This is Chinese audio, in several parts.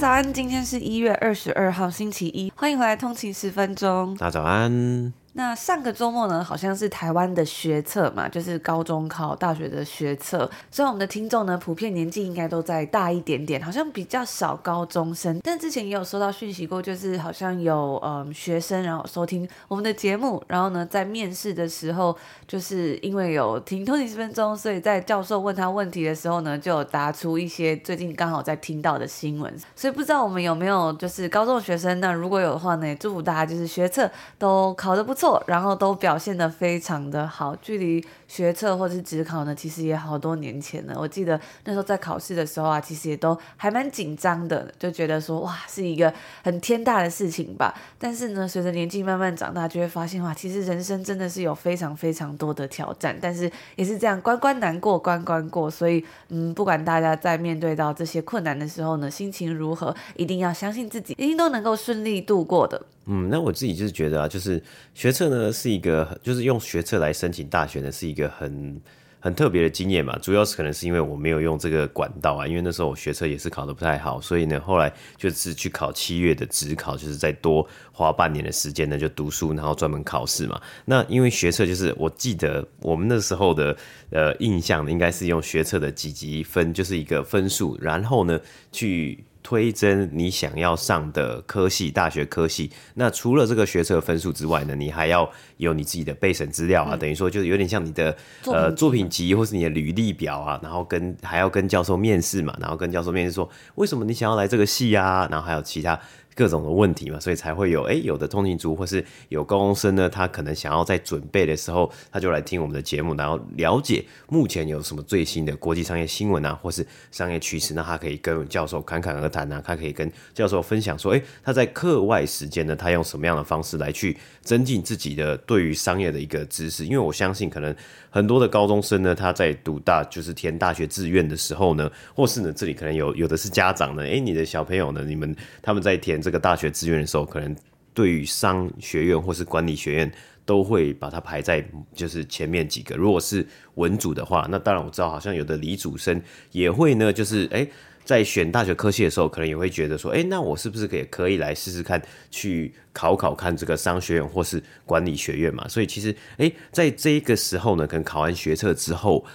早安，今天是一月二十二号，星期一，欢迎回来通勤十分钟。大早安。那上个周末呢，好像是台湾的学测嘛，就是高中考大学的学测。所以我们的听众呢，普遍年纪应该都再大一点点，好像比较少高中生。但之前也有收到讯息过，就是好像有嗯学生然后收听我们的节目，然后呢在面试的时候，就是因为有听通勤十分钟，所以在教授问他问题的时候呢，就有答出一些最近刚好在听到的新闻。所以不知道我们有没有就是高中学生那？如果有的话呢，也祝福大家就是学测都考得不错。然后都表现得非常的好，距离学测或是职考呢，其实也好多年前了。我记得那时候在考试的时候啊，其实也都还蛮紧张的，就觉得说哇，是一个很天大的事情吧。但是呢，随着年纪慢慢长大，就会发现哇，其实人生真的是有非常非常多的挑战，但是也是这样关关难过关关过。所以嗯，不管大家在面对到这些困难的时候呢，心情如何，一定要相信自己，一定都能够顺利度过的。嗯，那我自己就是觉得啊，就是学测呢是一个，就是用学测来申请大学呢是一个很很特别的经验嘛。主要是可能是因为我没有用这个管道啊，因为那时候我学测也是考得不太好，所以呢后来就是去考七月的职考，就是再多花半年的时间呢就读书，然后专门考试嘛。那因为学测就是我记得我们那时候的呃印象应该是用学测的几级分，就是一个分数，然后呢去。推甄你想要上的科系，大学科系。那除了这个学测分数之外呢，你还要有你自己的备审资料啊，嗯、等于说就是有点像你的呃作品集或是你的履历表啊，然后跟还要跟教授面试嘛，然后跟教授面试说为什么你想要来这个系啊，然后还有其他。各种的问题嘛，所以才会有哎、有的通勤族或是有高中生呢，他可能想要在准备的时候，他就来听我们的节目，然后了解目前有什么最新的国际商业新闻啊，或是商业趋势，那他可以跟教授侃侃而谈啊，他可以跟教授分享说，哎、他在课外时间呢，他用什么样的方式来去增进自己的对于商业的一个知识？因为我相信，可能很多的高中生呢，他在读大就是填大学志愿的时候呢，或是呢，这里可能有有的是家长呢，哎、你的小朋友呢，你们他们在填。这这个大学志愿的时候，可能对于商学院或是管理学院都会把它排在就是前面几个。如果是文组的话，那当然我知道，好像有的理组生也会呢，就是诶，在选大学科系的时候，可能也会觉得说，诶，那我是不是也可以来试试看，去考考看这个商学院或是管理学院嘛？所以其实诶，在这个时候呢，可能考完学测之后。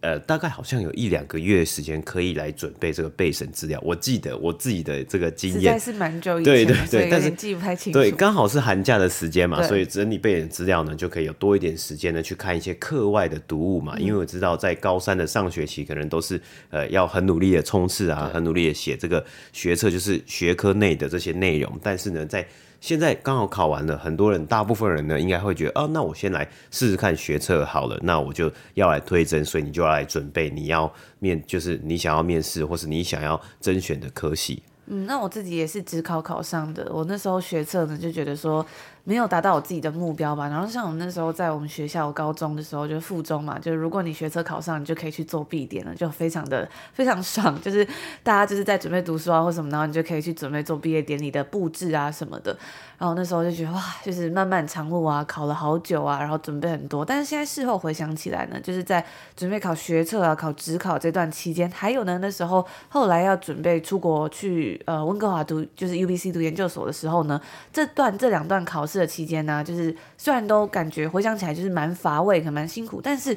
呃，大概好像有一两个月的时间可以来准备这个备审资料。我记得我自己的这个经验，是蛮久以前，对对对，但是记不太清楚。对，刚好是寒假的时间嘛，所以整理备审资料呢，就可以有多一点时间呢去看一些课外的读物嘛。嗯、因为我知道在高三的上学期，可能都是呃要很努力的冲刺啊，很努力的写这个学测，就是学科内的这些内容。但是呢，在现在刚好考完了，很多人，大部分人呢，应该会觉得，哦，那我先来试试看学测好了，那我就要来推甄，所以你就要来准备你要面，就是你想要面试或是你想要甄选的科系。嗯，那我自己也是只考考上的，我那时候学测呢，就觉得说。没有达到我自己的目标吧。然后像我们那时候在我们学校高中的时候，就附中嘛，就是如果你学测考上，你就可以去做毕典了，就非常的非常爽。就是大家就是在准备读书啊或什么，然后你就可以去准备做毕业典礼的布置啊什么的。然后那时候就觉得哇，就是漫漫长路啊，考了好久啊，然后准备很多。但是现在事后回想起来呢，就是在准备考学测啊、考职考这段期间，还有呢那时候后来要准备出国去呃温哥华读，就是 UBC 读研究所的时候呢，这段这两段考试。这期间呢，就是虽然都感觉回想起来就是蛮乏味，可蛮辛苦，但是。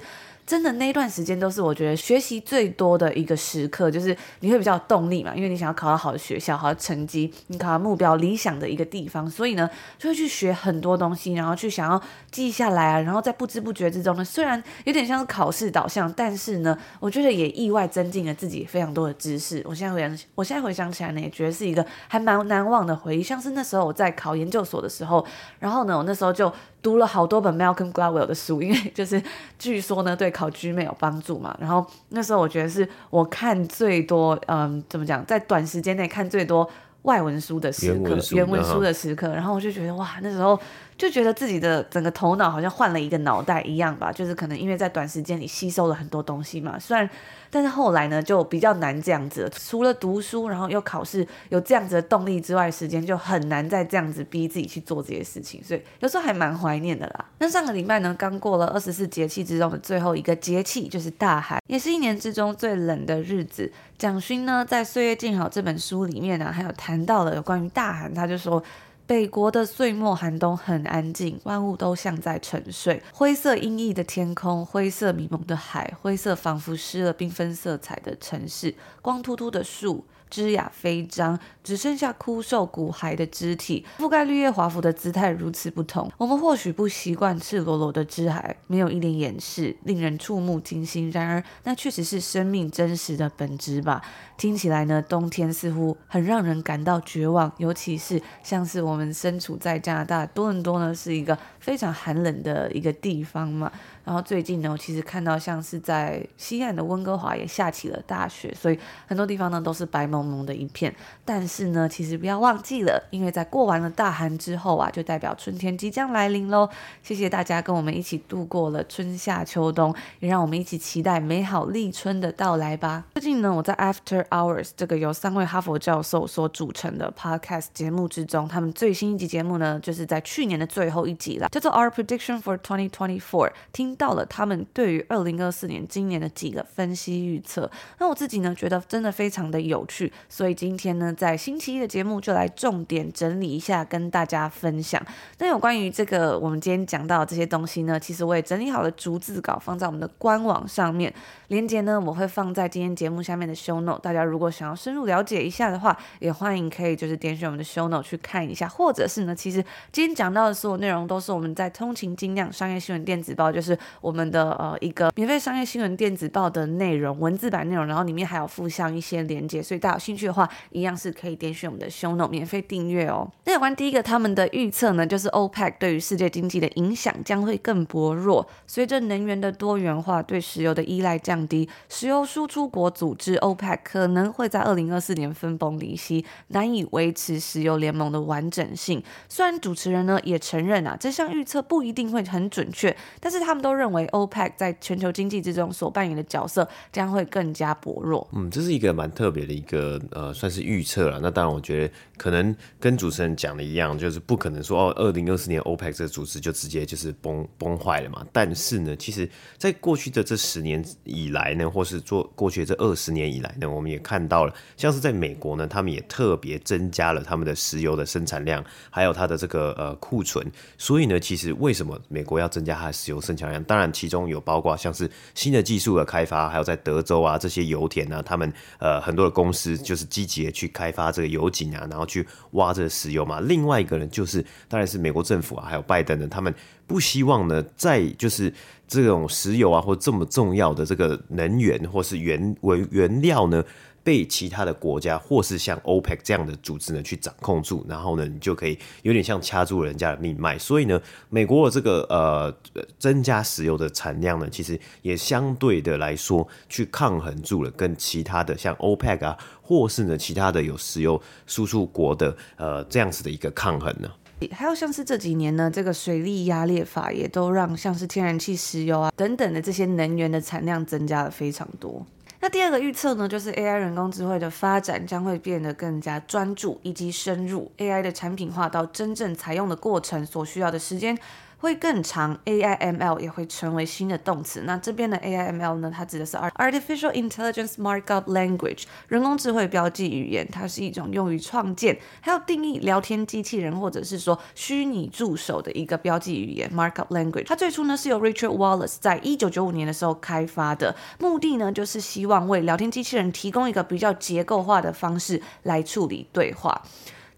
真的那段时间都是我觉得学习最多的一个时刻，就是你会比较有动力嘛，因为你想要考到好的学校、好的成绩，你考到目标理想的一个地方，所以呢就会去学很多东西，然后去想要记下来啊，然后在不知不觉之中呢，虽然有点像是考试导向，但是呢，我觉得也意外增进了自己非常多的知识。我现在回想，我现在回想起来呢，也觉得是一个还蛮难忘的回忆。像是那时候我在考研究所的时候，然后呢，我那时候就。读了好多本 Malcolm Gladwell 的书，因为就是据说呢，对考 GMAT 有帮助嘛。然后那时候我觉得是我看最多，嗯，怎么讲，在短时间内看最多外文书的时刻，原文书，原文书的时刻，然后我就觉得哇，那时候就觉得自己的整个头脑好像换了一个脑袋一样吧，就是可能因为在短时间里吸收了很多东西嘛，虽然。但是后来呢，就比较难这样子了。除了读书，然后又考试，有这样子的动力之外，时间就很难再这样子逼自己去做这些事情。所以有时候还蛮怀念的啦。那上个礼拜呢，刚过了二十四节气之中的最后一个节气，就是大寒，也是一年之中最冷的日子。蒋勋呢，在《岁月静好》这本书里面呢、还有谈到了有关于大寒，他就说。北国的岁末寒冬很安静，万物都像在沉睡。灰色阴翳的天空，灰色迷蒙的海，灰色仿佛失了缤纷色彩的城市，光秃秃的树。枝桠飞张，只剩下枯瘦骨骸的肢体，覆盖绿叶华服的姿态如此不同。我们或许不习惯赤裸裸的枝骸，没有一点掩饰，令人触目惊心。然而，那确实是生命真实的本质吧？听起来呢，冬天似乎很让人感到绝望，尤其是像是我们身处在加拿大多伦多呢，是一个非常寒冷的一个地方嘛。然后最近呢，我其实看到像是在西岸的温哥华也下起了大雪，所以很多地方呢都是白蒙蒙的一片。但是呢，其实不要忘记了，因为在过完了大寒之后啊，就代表春天即将来临喽。谢谢大家跟我们一起度过了春夏秋冬，也让我们一起期待美好立春的到来吧。最近呢，我在 After Hours 这个由三位哈佛教授所组成的 Podcast 节目之中，他们最新一集节目呢，就是在去年的最后一集了，叫做 Our Prediction for 2024。听。听到了他们对于二零二四年今年的几个分析预测，那我自己呢觉得真的非常的有趣，所以今天呢在星期一的节目就来重点整理一下，跟大家分享。那有关于这个我们今天讲到的这些东西呢，其实我也整理好了逐字稿，放在我们的官网上面，链接呢我会放在今天节目下面的 show note。大家如果想要深入了解一下的话，也欢迎可以就是点选我们的 show note 去看一下，或者是呢，其实今天讲到的所有内容都是我们在通勤精酿商业新闻电子报，就是。我们的呃一个免费商业新闻电子报的内容，文字版内容，然后里面还有附上一些连接，所以大家有兴趣的话，一样是可以点选我们的 show no 免费订阅哦。那有关第一个他们的预测呢，就是 OPEC 对于世界经济的影响将会更薄弱，随着能源的多元化，对石油的依赖降低，石油输出国组织 OPEC 可能会在二零二四年分崩离析，难以维持石油联盟的完整性。虽然主持人呢也承认啊，这项预测不一定会很准确，但是他们都都认为 OPEC 在全球经济之中所扮演的角色将会更加薄弱。嗯，这是一个蛮特别的一个呃，算是预测了。那当然，我觉得可能跟主持人讲的一样，就是不可能说哦，二零二四年 OPEC 这个组织就直接就是崩崩坏了嘛。但是呢，其实在过去的这十年以来呢，或是做过去这二十年以来呢，我们也看到了，像是在美国呢，他们也特别增加了他们的石油的生产量，还有它的这个呃库存。所以呢，其实为什么美国要增加它的石油生产量？当然。其中有包括像是新的技术的开发，还有在德州啊这些油田啊，他们呃很多的公司就是积极的去开发这个油井啊，然后去挖这个石油嘛。另外一个呢，就是当然是美国政府啊，还有拜登呢，他们不希望呢再就是这种石油啊或这么重要的这个能源或是原为原料呢。被其他的国家或是像 OPEC 这样的组织呢去掌控住，然后呢，你就可以有点像掐住人家的命脉。所以呢，美国的这个呃增加石油的产量呢，其实也相对的来说去抗衡住了跟其他的像 OPEC 啊，或是呢其他的有石油输出国的呃这样子的一个抗衡呢。还有像是这几年呢，这个水力压裂法也都让像是天然气、石油啊等等的这些能源的产量增加了非常多。那第二个预测呢，就是 AI 人工智慧的发展将会变得更加专注以及深入，AI 的产品化到真正采用的过程所需要的时间。会更长，AIML 也会成为新的动词。那这边的 AIML 呢，它指的是 Artificial Intelligence Markup Language，人工智慧标记语言。它是一种用于创建还有定义聊天机器人或者是说虚拟助手的一个标记语言 Markup Language。它最初呢是由 Richard Wallace 在一九九五年的时候开发的，目的呢就是希望为聊天机器人提供一个比较结构化的方式来处理对话。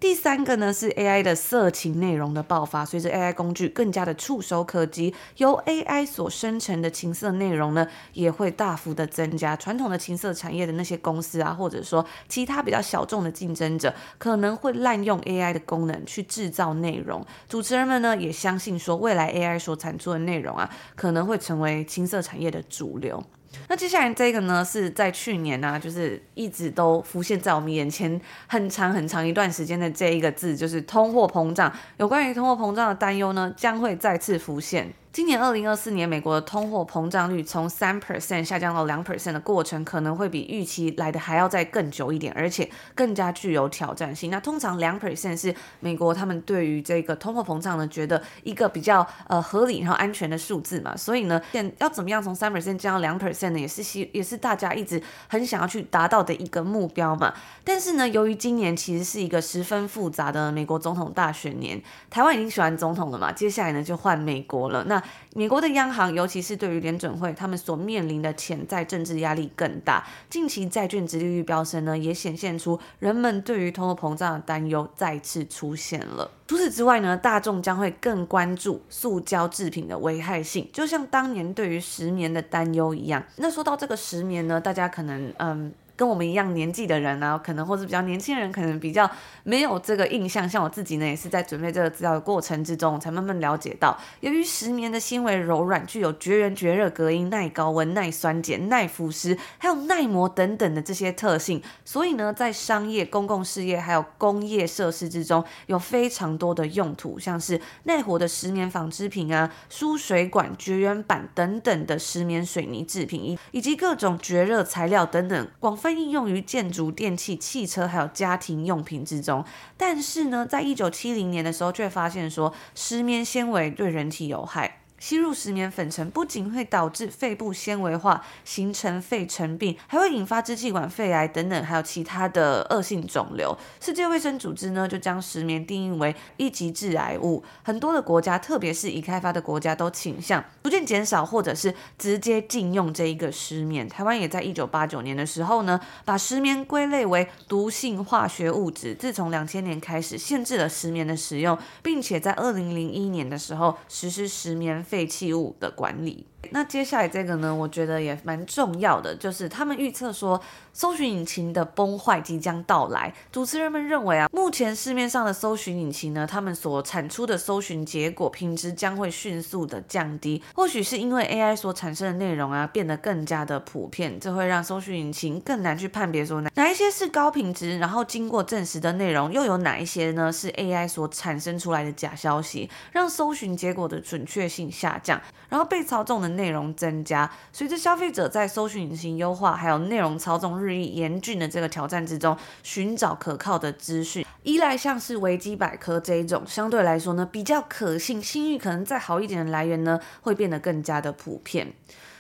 第三个呢是 AI 的色情内容的爆发，随着 AI 工具更加的触手可及，由 AI 所生成的情色内容呢也会大幅的增加。传统的情色产业的那些公司啊，或者说其他比较小众的竞争者，可能会滥用 AI 的功能去制造内容。主持人们呢也相信说，未来 AI 所产出的内容啊，可能会成为情色产业的主流。那接下来这个呢，是在去年呢、啊，就是一直都浮现在我们眼前很长很长一段时间的这一个字，就是通货膨胀。有关于通货膨胀的担忧呢，将会再次浮现。今年二零二四年，美国的通货膨胀率从三 percent 下降到两 percent 的过程，可能会比预期来的还要再更久一点，而且更加具有挑战性。那通常两 percent 是美国他们对于这个通货膨胀呢，觉得一个比较呃合理然后安全的数字嘛。所以呢，现要怎么样从三 percent 降到两 percent 呢，也是希也是大家一直很想要去达到的一个目标嘛。但是呢，由于今年其实是一个十分复杂的美国总统大选年，台湾已经选完总统了嘛，接下来呢就换美国了。那美国的央行，尤其是对于联准会，他们所面临的潜在政治压力更大。近期债券殖利率飙升呢，也显现出人们对于通货膨胀的担忧再次出现了。除此之外呢，大众将会更关注塑胶制品的危害性，就像当年对于石棉的担忧一样。那说到这个石棉呢，大家可能嗯。跟我们一样年纪的人呢、可能或者比较年轻人，可能比较没有这个印象。像我自己呢，也是在准备这个资料的过程之中，才慢慢了解到，由于石棉的纤维柔软，具有绝缘、绝热、隔音、耐高温、耐酸碱、耐腐蚀，还有耐磨等等的这些特性，所以呢，在商业、公共事业还有工业设施之中，有非常多的用途，像是耐火的石棉纺织品啊、输水管、绝缘板等等的石棉水泥制品，以以及各种绝热材料等等广。泛应用于建筑、电器、汽车还有家庭用品之中，但是呢，在一九七零年的时候，却发现说石棉纤维对人体有害。吸入石棉粉尘不仅会导致肺部纤维化，形成肺尘病，还会引发支气管肺癌等等，还有其他的恶性肿瘤。世界卫生组织呢，就将石棉定义为一级致癌物。很多的国家，特别是已开发的国家，都倾向逐渐减少或者是直接禁用这一个石棉。台湾也在一九八九年的时候呢，把石棉归类为毒性化学物质。自从两千年开始，限制了石棉的使用，并且在二零零一年的时候实施石棉。废弃物的管理。那接下来这个呢，我觉得也蛮重要的，就是他们预测说，搜寻引擎的崩坏即将到来。主持人们认为啊，目前市面上的搜寻引擎呢，他们所产出的搜寻结果品质将会迅速的降低。或许是因为 AI 所产生的内容啊，变得更加的普遍，这会让搜寻引擎更难去判别说哪哪一些是高品质，然后经过证实的内容，又有哪一些呢是 AI 所产生出来的假消息，让搜寻结果的准确性下降，然后被操纵的。内容增加，随着消费者在搜寻引擎优化还有内容操纵日益严峻的这个挑战之中，寻找可靠的资讯，依赖像是维基百科这一种相对来说呢比较可信、信誉可能再好一点的来源呢，会变得更加的普遍。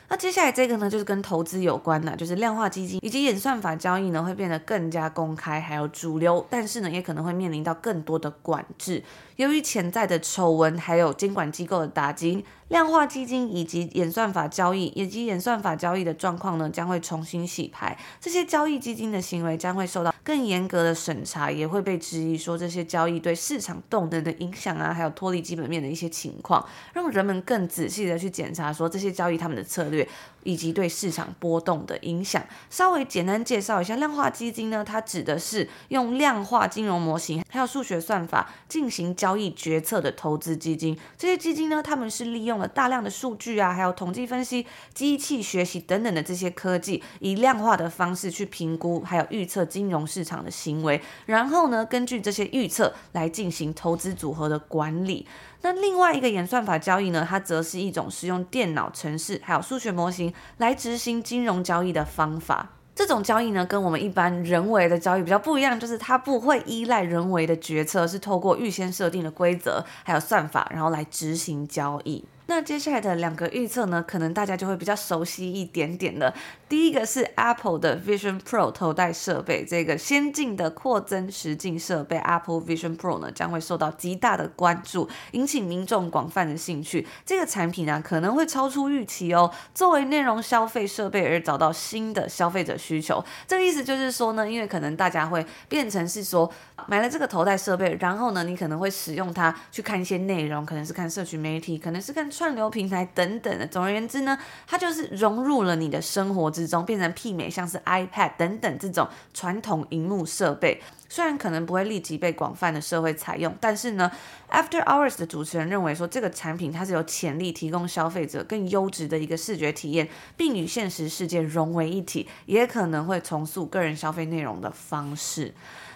那接下来这个呢，就是跟投资有关的，就是量化基金以及演算法交易呢，会变得更加公开还有主流，但是呢，也可能会面临到更多的管制。由于潜在的丑闻，还有监管机构的打击，量化基金以及演算法交易，以及演算法交易的状况呢，将会重新洗牌。这些交易基金的行为将会受到更严格的审查，也会被质疑说这些交易对市场动能的影响啊，还有脱离基本面的一些情况，让人们更仔细的去检查说这些交易他们的策略。以及对市场波动的影响，稍微简单介绍一下，量化基金呢，它指的是用量化金融模型还有数学算法进行交易决策的投资基金。这些基金呢，他们是利用了大量的数据啊，还有统计分析、机器学习等等的这些科技，以量化的方式去评估还有预测金融市场的行为，然后呢，根据这些预测来进行投资组合的管理。那另外一个演算法交易呢，它则是一种使用电脑程式还有数学模型来执行金融交易的方法。这种交易呢，跟我们一般人为的交易比较不一样，就是它不会依赖人为的决策，是透过预先设定的规则还有算法，然后来执行交易。那接下来的两个预测呢，可能大家就会比较熟悉一点点了。第一个是 Apple 的 Vision Pro 头戴设备，这个先进的扩增实境设备 Apple Vision Pro 呢，将会受到极大的关注，引起民众广泛的兴趣。这个产品呢，可能会超出预期哦，作为内容消费设备而找到新的消费者需求。这个意思就是说呢，因为可能大家会变成是说，买了这个头戴设备，然后呢，你可能会使用它去看一些内容，可能是看社群媒体，可能是看。串流平台等等的。总而言之呢，它就是融入了你的生活之中，变成媲美像是 iPad 等等这种传统荧幕设备。虽然可能不会立即被广泛的社会采用，但是呢，After Hours 的主持人认为说，这个产品它是有潜力提供消费者更优质的一个视觉体验，并与现实世界融为一体，也可能会重塑个人消费内容的方式。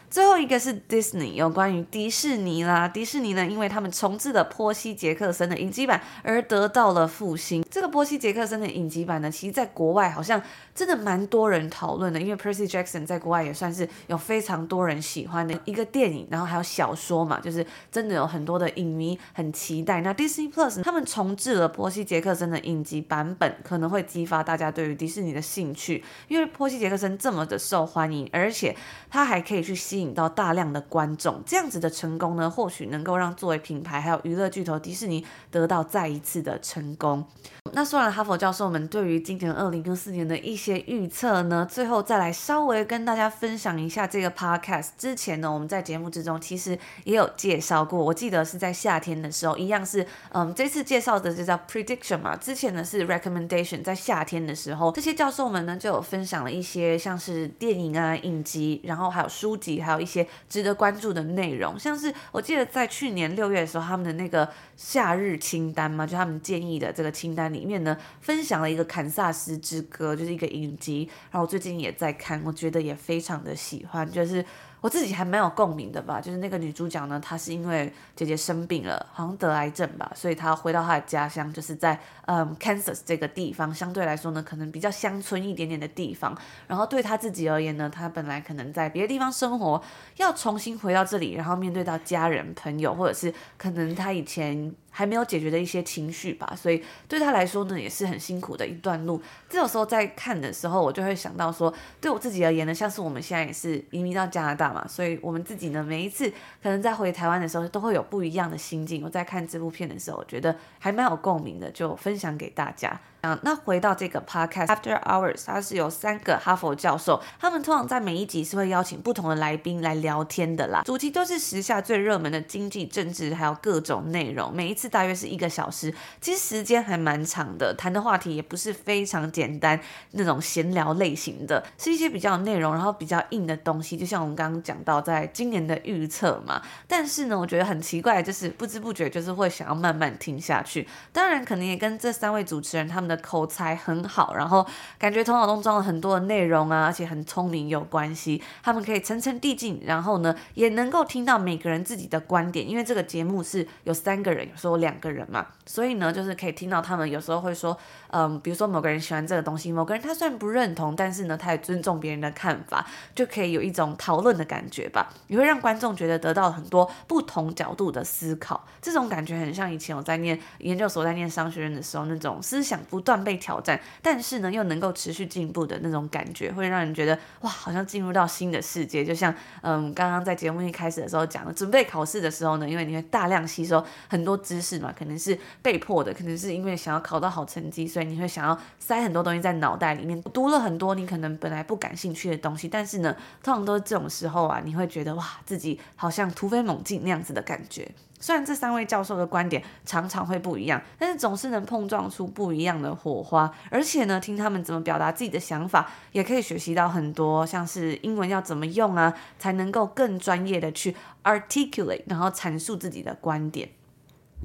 最后一个是 Disney，有关于迪士尼啦。迪士尼呢，因为他们重制了波西杰克森的影集版而得到了复兴。这个波西杰克森的影集版呢，其实在国外好像真的蛮多人讨论的，因为 Percy Jackson 在国外也算是有非常多人喜欢的一个电影，然后还有小说嘛，就是真的有很多的影迷很期待。那 Disney Plus 他们重制了波西杰克森的影集版本，可能会激发大家对于迪士尼的兴趣，因为波西杰克森这么的受欢迎，而且他还可以去吸吸引到大量的观众，这样子的成功呢，或许能够让作为品牌还有娱乐巨头迪士尼得到再一次的成功。那说完哈佛教授们对于今年二零二四年的一些预测呢，最后再来稍微跟大家分享一下这个 podcast。之前呢，我们在节目之中其实也有介绍过，我记得是在夏天的时候，一样是嗯，这次介绍的就叫 prediction 嘛，之前呢是 recommendation，在夏天的时候，这些教授们呢就有分享了一些像是电影啊、影集，然后还有书籍，还有一些值得关注的内容，像是我记得在去年六月的时候，他们的那个夏日清单嘛，就他们建议的这个清单里。面呢，分享了一个《堪萨斯之歌》，就是一个影集，然后我最近也在看，我觉得也非常的喜欢，就是。我自己还蛮有共鸣的吧，就是那个女主角呢，她是因为姐姐生病了，好像得癌症吧，所以她回到她的家乡，就是在嗯 Kansas 这个地方，相对来说呢，可能比较乡村一点点的地方。然后对她自己而言呢，她本来可能在别的地方生活，要重新回到这里，然后面对到家人、朋友，或者是可能她以前还没有解决的一些情绪吧，所以对他来说呢，也是很辛苦的一段路。这种时候在看的时候，我就会想到说，对我自己而言呢，像是我们现在也是移民到加拿大。嘛，所以我们自己呢，每一次可能在回台湾的时候，都会有不一样的心境。我在看这部片的时候，我觉得还蛮有共鸣的，就分享给大家。嗯，那回到这个 podcast After Hours，它是有三个哈佛教授，他们通常在每一集是会邀请不同的来宾来聊天的啦。主题都是时下最热门的经济、政治，还有各种内容。每一次大约是一个小时，其实时间还蛮长的，谈的话题也不是非常简单那种闲聊类型的，是一些比较有内容，然后比较硬的东西。就像我们刚刚讲到，在今年的预测嘛。但是呢，我觉得很奇怪，就是不知不觉就是会想要慢慢听下去。当然，可能也跟这三位主持人他们。的口才很好，然后感觉头脑中装了很多的内容啊，而且很聪明有关系。他们可以层层递进，然后呢，也能够听到每个人自己的观点。因为这个节目是有三个人，有时候两个人嘛，所以呢，就是可以听到他们有时候会说，嗯，比如说某个人喜欢这个东西，某个人他虽然不认同，但是呢，他也尊重别人的看法，就可以有一种讨论的感觉吧。也会让观众觉得得到很多不同角度的思考。这种感觉很像以前我在念研究所，在念商学院的时候那种思想。不断被挑战，但是呢，又能够持续进步的那种感觉，会让人觉得哇，好像进入到新的世界。就像嗯，刚刚在节目一开始的时候讲的，准备考试的时候呢，因为你会大量吸收很多知识嘛，可能是被迫的，可能是因为想要考到好成绩，所以你会想要塞很多东西在脑袋里面，读了很多你可能本来不感兴趣的东西。但是呢，通常都是这种时候啊，你会觉得哇，自己好像突飞猛进那样子的感觉。虽然这三位教授的观点常常会不一样，但是总是能碰撞出不一样的火花。而且呢，听他们怎么表达自己的想法，也可以学习到很多，像是英文要怎么用啊，才能够更专业的去 articulate，然后阐述自己的观点。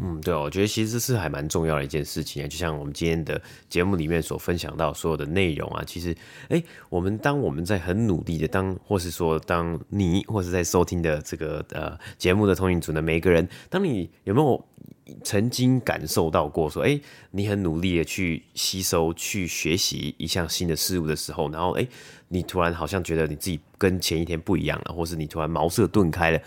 嗯，对，我觉得其实是还蛮重要的一件事情啊。就像我们今天的节目里面所分享到所有的内容啊，其实，哎，我们当我们在很努力的当，或是说当你或是在收听的这个呃节目的通讯组的每一个人，当你有没有曾经感受到过说，哎，你很努力的去吸收、去学习一项新的事物的时候，然后哎，你突然好像觉得你自己跟前一天不一样了，或是你突然茅塞顿开了。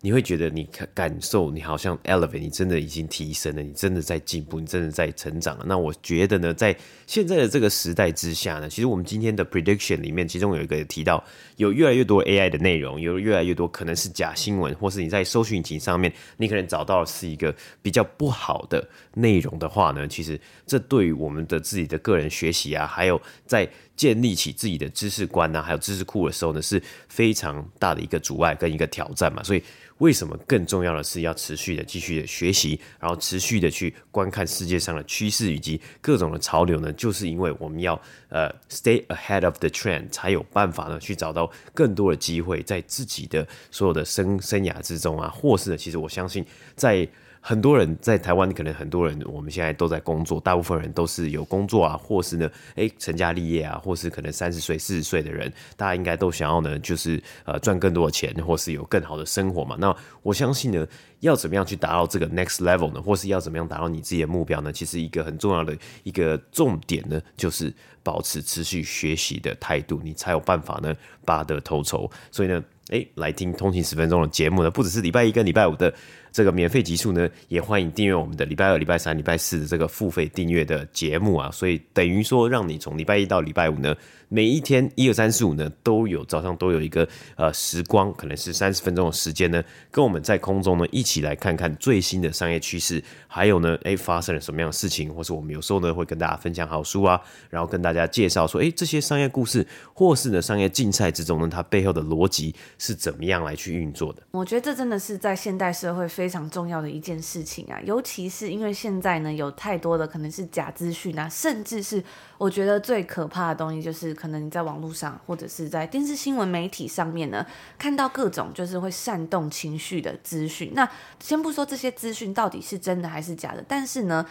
你会觉得你感受，你好像 elevate，你真的已经提升了，你真的在进步，你真的在成长了。那我觉得呢，在现在的这个时代之下呢，其实我们今天的 prediction 里面，其中有一个提到，有越来越多 AI 的内容，有越来越多可能是假新闻，或是你在搜寻引擎上面，你可能找到是一个比较不好的内容的话呢，其实这对于我们的自己的个人学习啊，还有在建立起自己的知识观呐、还有知识库的时候呢，是非常大的一个阻碍跟一个挑战嘛。所以，为什么更重要的是要持续的继续的学习，然后持续的去观看世界上的趋势以及各种的潮流呢？就是因为我们要呃 stay ahead of the trend，才有办法呢去找到更多的机会，在自己的所有的生生涯之中啊，或是呢，其实我相信在。很多人在台湾，可能很多人我们现在都在工作，大部分人都是有工作啊，或是呢，诶，成家立业啊，或是可能三十岁、四十岁的人，大家应该都想要呢，就是呃赚更多的钱，或是有更好的生活嘛。那我相信呢，要怎么样去达到这个 next level 呢？或是要怎么样达到你自己的目标呢？其实一个很重要的一个重点呢，就是保持持续学习的态度，你才有办法呢拔得头筹。所以呢，诶，来听通勤十分钟的节目呢，不只是礼拜一跟礼拜五的。这个免费集数呢，也欢迎订阅我们的礼拜二、礼拜三、礼拜四的这个付费订阅的节目啊，所以等于说，让你从礼拜一到礼拜五呢。每一天一二三四五呢，都有早上都有一个呃时光，可能是三十分钟的时间呢，跟我们在空中呢一起来看看最新的商业趋势，还有呢，诶发生了什么样的事情，或是我们有时候呢会跟大家分享好书啊，然后跟大家介绍说，诶这些商业故事，或是呢商业竞赛之中呢，它背后的逻辑是怎么样来去运作的？我觉得这真的是在现代社会非非常重要的一件事情啊，尤其是因为现在呢有太多的可能是假资讯啊，甚至是我觉得最可怕的东西就是。可能你在网络上，或者是在电视新闻媒体上面呢，看到各种就是会煽动情绪的资讯。那先不说这些资讯到底是真的还是假的，但是呢。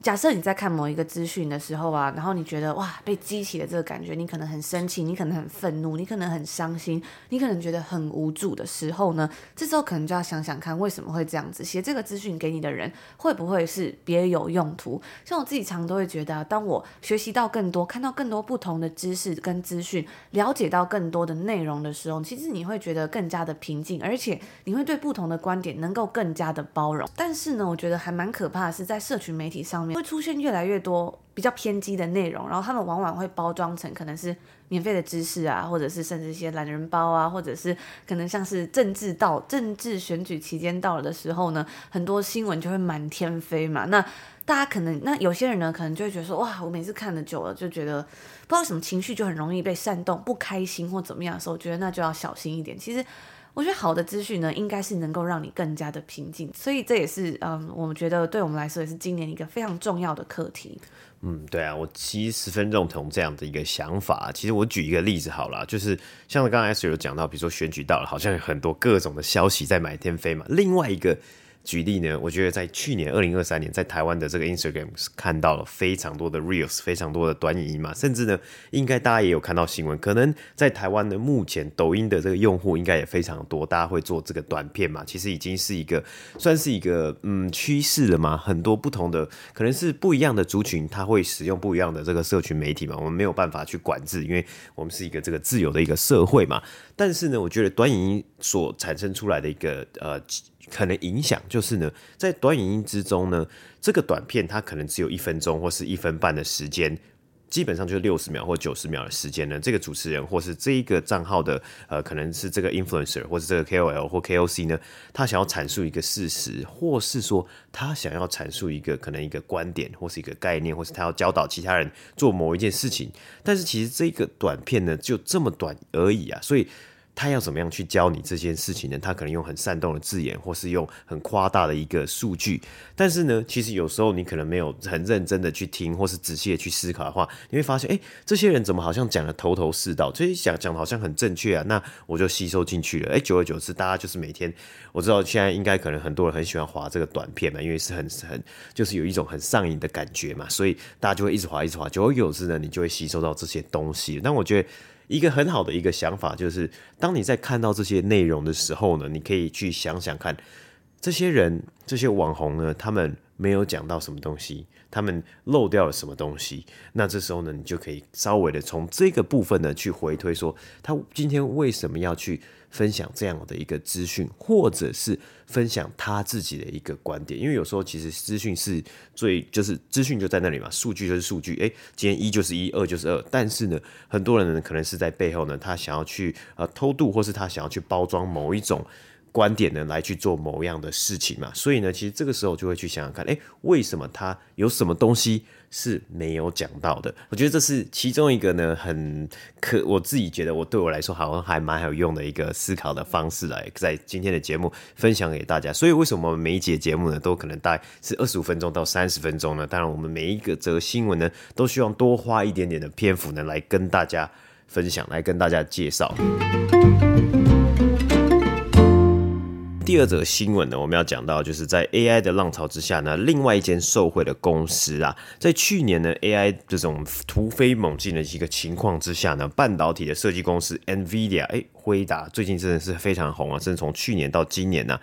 假设你在看某一个资讯的时候啊，然后你觉得哇，被激起了这个感觉，你可能很生气，你可能很愤怒，你可能很伤心，你可能觉得很无助的时候呢，这时候可能就要想想看，为什么会这样子？写这个资讯给你的人会不会是别有用途？像我自己常都会觉得啊，当我学习到更多，看到更多不同的知识跟资讯，了解到更多的内容的时候，其实你会觉得更加的平静，而且你会对不同的观点能够更加的包容。但是呢，我觉得还蛮可怕的是，在社群媒体上会出现越来越多比较偏激的内容，然后他们往往会包装成可能是免费的知识啊，或者是甚至一些懒人包啊，或者是可能像是政治到政治选举期间到了的时候呢，很多新闻就会满天飞嘛。那大家可能那有些人呢，可能就会觉得说，哇，我每次看的久了，就觉得不知道什么情绪就很容易被煽动，不开心或怎么样的时候，我觉得那就要小心一点。其实。我觉得好的资讯呢，应该是能够让你更加的平静，所以这也是嗯，我们觉得对我们来说也是今年一个非常重要的课题。嗯，对啊，我其实十分认同这样的一个想法。其实我举一个例子好了，就是像刚才 S 有讲到，比如说选举到了，好像有很多各种的消息在满天飞嘛。另外一个。举例呢，我觉得在去年二零二三年，在台湾的这个 Instagram 看到了非常多的 Reels，非常多的短影音嘛，甚至呢，应该大家也有看到新闻，可能在台湾的目前抖音的这个用户应该也非常多，大家会做这个短片嘛，其实已经是一个算是一个嗯趋势了嘛，很多不同的可能是不一样的族群，他会使用不一样的这个社群媒体嘛，我们没有办法去管制，因为我们是一个这个自由的一个社会嘛，但是呢，我觉得短影音所产生出来的一个呃。可能影响就是呢，在短影音之中呢，这个短片它可能只有一分钟或是一分半的时间，基本上就是六十秒或九十秒的时间呢。这个主持人或是这一个账号的呃，可能是这个 influencer 或是这个 KOL 或 KOC 呢，他想要阐述一个事实，或是说他想要阐述一个可能一个观点或是一个概念，或是他要教导其他人做某一件事情。但是其实这个短片呢，就这么短而已啊，所以。他要怎么样去教你这件事情呢？他可能用很煽动的字眼，或是用很夸大的一个数据。但是呢，其实有时候你可能没有很认真的去听，或是仔细的去思考的话，你会发现，哎，这些人怎么好像讲的头头是道？这些讲讲的好像很正确啊。那我就吸收进去了。哎，久而久之，大家就是每天，我知道现在应该可能很多人很喜欢滑这个短片嘛，因为是很很就是有一种很上瘾的感觉嘛，所以大家就会一直滑一直滑。久而久之呢，你就会吸收到这些东西。但我觉得。一个很好的一个想法就是，当你在看到这些内容的时候呢，你可以去想想看，这些人、这些网红呢，他们没有讲到什么东西，他们漏掉了什么东西。那这时候呢，你就可以稍微的从这个部分呢去回推，说他今天为什么要去。分享这样的一个资讯，或者是分享他自己的一个观点，因为有时候其实资讯是最就是资讯就在那里嘛，数据就是数据，诶，今天一就是一，二就是二，但是呢，很多人呢可能是在背后呢，他想要去呃偷渡，或是他想要去包装某一种观点呢来去做某样的事情嘛。所以呢，其实这个时候就会去想想看，诶，为什么他有什么东西是没有讲到的？我觉得这是其中一个呢，很可我自己觉得我对我来说好像还蛮有用的一个思考的方式来在今天的节目分享给大家。所以为什么每一节节目呢都可能大概是二十五分钟到三十分钟呢？当然，我们每一个则新闻呢都希望多花一点点的篇幅呢来跟大家分享，来跟大家介绍。第二则新闻呢，我们要讲到，就是在 AI 的浪潮之下呢，另外一间受惠的公司啊，在去年呢 AI 这种突飞猛进的一个情况之下呢，半导体的设计公司 NVIDIA，哎，辉达最近真的是非常红啊，甚至从去年到今年呢、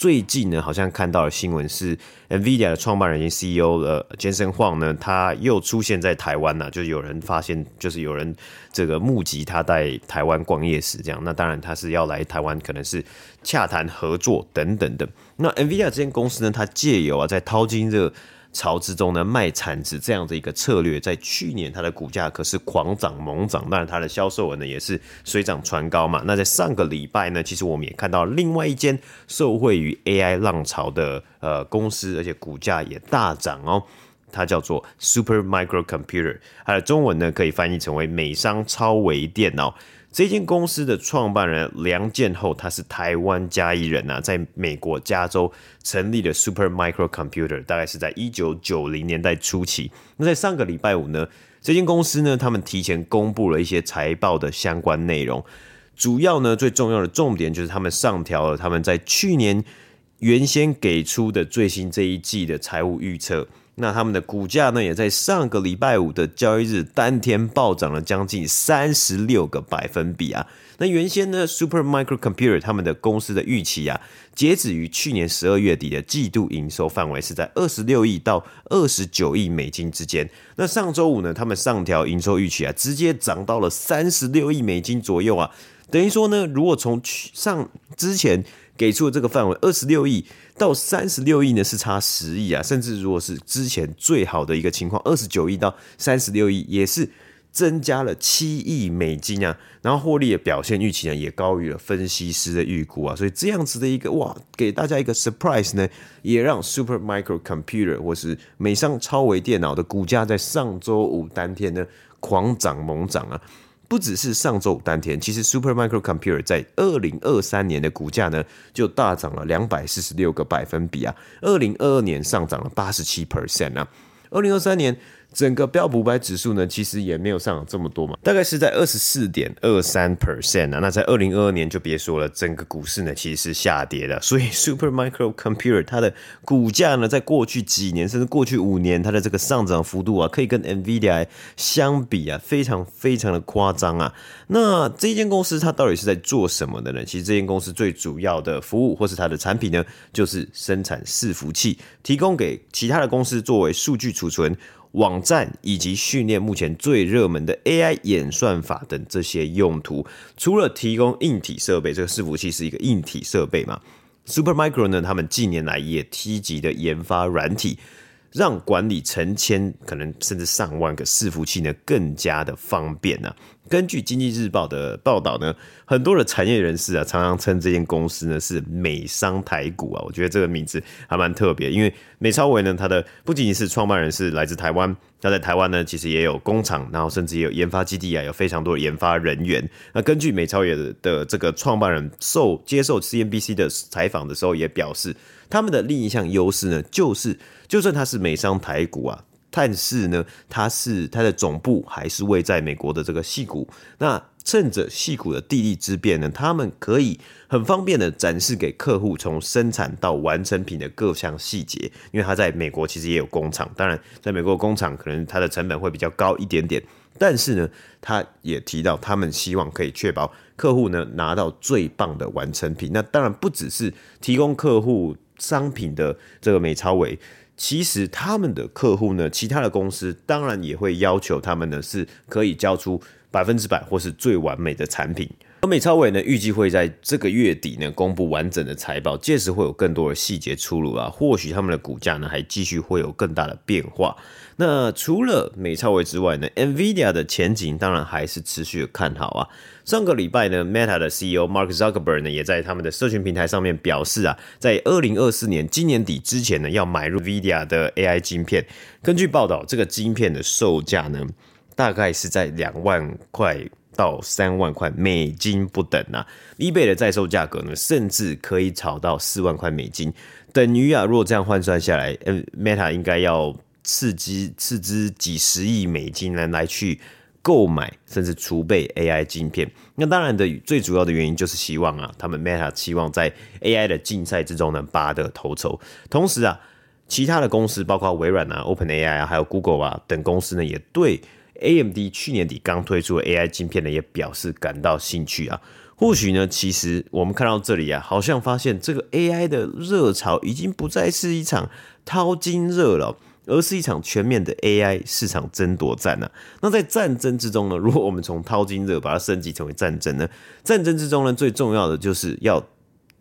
最近呢，好像看到的新闻是，NVIDIA 的创办人兼 CEO 的 Jensen Huang 呢，他又出现在台湾呢，就有人发现，就是有人这个募集他在台湾逛夜市这样。那当然他是要来台湾，可能是洽谈合作等等的。那 NVIDIA 这间公司呢，它借由啊，在淘金热潮之中呢，卖产值这样的一个策略，在去年它的股价可是狂涨猛涨，当然它的销售额呢也是水涨船高嘛。那在上个礼拜呢，其实我们也看到另外一间受惠于 AI 浪潮的呃公司，而且股价也大涨哦，它叫做 Super Micro Computer，它的中文呢可以翻译成为美商超微电脑。这间公司的创办人梁建厚，他是台湾嘉义人啊，在美国加州成立的 Super Micro Computer，大概是在一九九零年代初期。那在上个礼拜五呢，这间公司呢，他们提前公布了一些财报的相关内容，主要呢，最重要的重点就是他们上调了他们在去年原先给出的最新这一季的财务预测。那他们的股价呢，也在上个礼拜五的交易日当天暴涨了将近三十六个百分比啊。那原先呢，Super Micro Computer 他们的公司的预期啊，截止于去年十二月底的季度营收范围是在二十六亿到二十九亿美金之间。那上周五呢，他们上调营收预期啊，直接涨到了三十六亿美金左右啊。等于说呢，如果从去上之前给出的这个范围二十六亿到三十六亿呢，是差十亿啊，甚至如果是之前最好的一个情况，二十九亿到三十六亿也是增加了七亿美金啊，然后获利的表现预期呢也高于了分析师的预估啊，所以这样子的一个哇，给大家一个 surprise 呢，也让 Super Micro Computer 或是美商超微电脑的股价在上周五当天呢狂涨猛涨啊。不只是上周五当天，其实 Super Micro Computer 在二零二三年的股价呢，就大涨了两百四十六个百分比啊，二零二二年上涨了八十七 percent 啊，二零二三年。整个标普五百指数呢，其实也没有上涨这么多嘛，大概是在二十四点二三 percent 啊。那在二零二二年就别说了，整个股市呢其实是下跌的。所以 Super Micro Computer 它的股价呢，在过去几年甚至过去五年，它的这个上涨幅度啊，可以跟 NVIDIA 相比啊，非常非常的夸张啊。那这间公司它到底是在做什么的呢？其实这间公司最主要的服务或是它的产品呢，就是生产伺服器，提供给其他的公司作为数据储存。网站以及训练目前最热门的 AI 演算法等这些用途，除了提供硬体设备，这个伺服器是一个硬体设备嘛？Supermicro 呢，他们近年来也积极的研发软体，让管理成千可能甚至上万个伺服器呢更加的方便呢、根据经济日报的报道呢，很多的产业人士啊，常常称这间公司呢是美商台股啊。我觉得这个名字还蛮特别，因为美超伟呢，它的不仅仅是创办人是来自台湾，他在台湾呢其实也有工厂，然后甚至也有研发基地啊，有非常多的研发人员。那根据美超微的这个创办人受接受 CNBC 的采访的时候，也表示他们的另一项优势呢，就是就算他是美商台股啊。但是呢，它是它的总部还是位在美国的这个戏谷。那趁着戏谷的地利之便呢，他们可以很方便的展示给客户从生产到完成品的各项细节。因为他在美国其实也有工厂，当然在美国工厂可能它的成本会比较高一点点。但是呢，他也提到他们希望可以确保客户呢拿到最棒的完成品。那当然不只是提供客户商品的这个美超微。其实他们的客户呢，其他的公司当然也会要求他们呢是可以交出百分之百或是最完美的产品。而美超微呢，预计会在这个月底呢公布完整的财报，届时会有更多的细节出炉啊，或许他们的股价呢还继续会有更大的变化。那除了美超微之外呢，NVIDIA 的前景当然还是持续的看好啊。上个礼拜呢，Meta 的 CEO Mark Zuckerberg 呢也在他们的社群平台上面表示啊，在二零二四年今年底之前呢，要买入 NVIDIA 的 AI 晶片。根据报道，这个晶片的售价呢，大概是在两万块到三万块美金不等啊。eBay 的在售价格呢，甚至可以炒到四万块美金，等于啊，如果这样换算下来，嗯，Meta 应该要。刺激斥资几十亿美金来来去购买甚至储备 AI 晶片，那当然的最主要的原因就是希望啊，他们 Meta 希望在 AI 的竞赛之中能拔得头筹。同时啊，其他的公司包括微软啊、OpenAI 啊，还有 Google 啊等公司呢，也对 AMD 去年底刚推出的 AI 晶片呢，也表示感到兴趣啊。或许呢，其实我们看到这里啊，好像发现这个 AI 的热潮已经不再是一场淘金热了。而是一场全面的 AI 市场争夺战呐、啊。那在战争之中呢，如果我们从淘金热把它升级成为战争呢，战争之中呢，最重要的就是要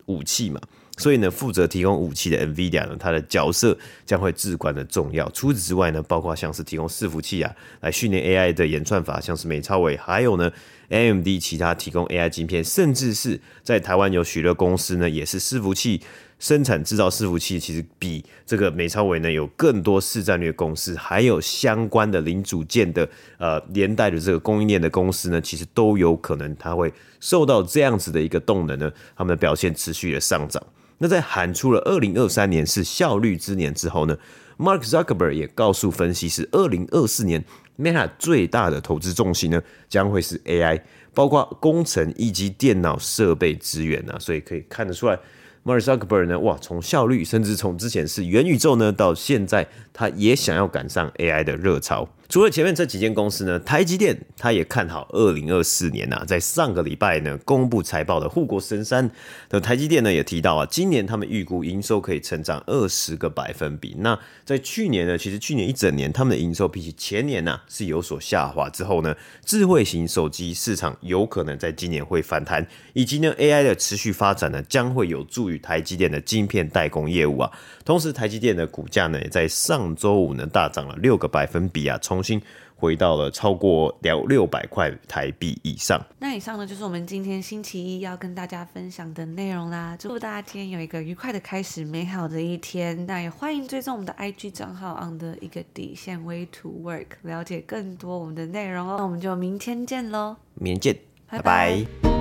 武器嘛。所以呢，负责提供武器的 NVIDIA 呢，它的角色将会至关的重要。除此之外呢，包括像是提供伺服器啊，来训练 AI 的演算法，像是美超微，还有呢 AMD 其他提供 AI 晶片，甚至是在台湾有许多公司呢，也是伺服器。生产制造伺服器其实比这个美超微呢有更多市战略公司，还有相关的零组件的呃连带的这个供应链的公司呢，其实都有可能它会受到这样子的一个动能呢，他们的表现持续的上涨。那在喊出了二零二三年是效率之年之后呢，Mark Zuckerberg 也告诉分析师，二零二四年 Meta 最大的投资重心呢将会是 AI，包括工程以及电脑设备资源啊，所以可以看得出来。Mark Zuckerberg 呢？哇，从效率，甚至从之前是元宇宙呢，到现在他也想要赶上 AI 的热潮。除了前面这几间公司呢，台积电他也看好二零二四年呐、啊。在上个礼拜呢，公布财报的护国神山的台积电呢，也提到啊，今年他们预估营收可以成长二十个百分比。那在去年呢，其实去年一整年他们的营收比起前年呢、啊、是有所下滑。之后呢，智慧型手机市场有可能在今年会反弹，以及呢 AI 的持续发展呢，将会有助于台积电的晶片代工业务啊。同时，台积电的股价呢，也在上周五呢大涨了六个百分比啊，重新回到了超过两六百块台币以上。那以上呢，就是我们今天星期一要跟大家分享的内容啦。祝大家今天有一个愉快的开始，美好的一天。那也欢迎追踪我们的 IG 账号 on 的一个底线 Way to Work，了解更多我们的内容哦。那我们就明天见喽，明天见，拜拜。拜拜。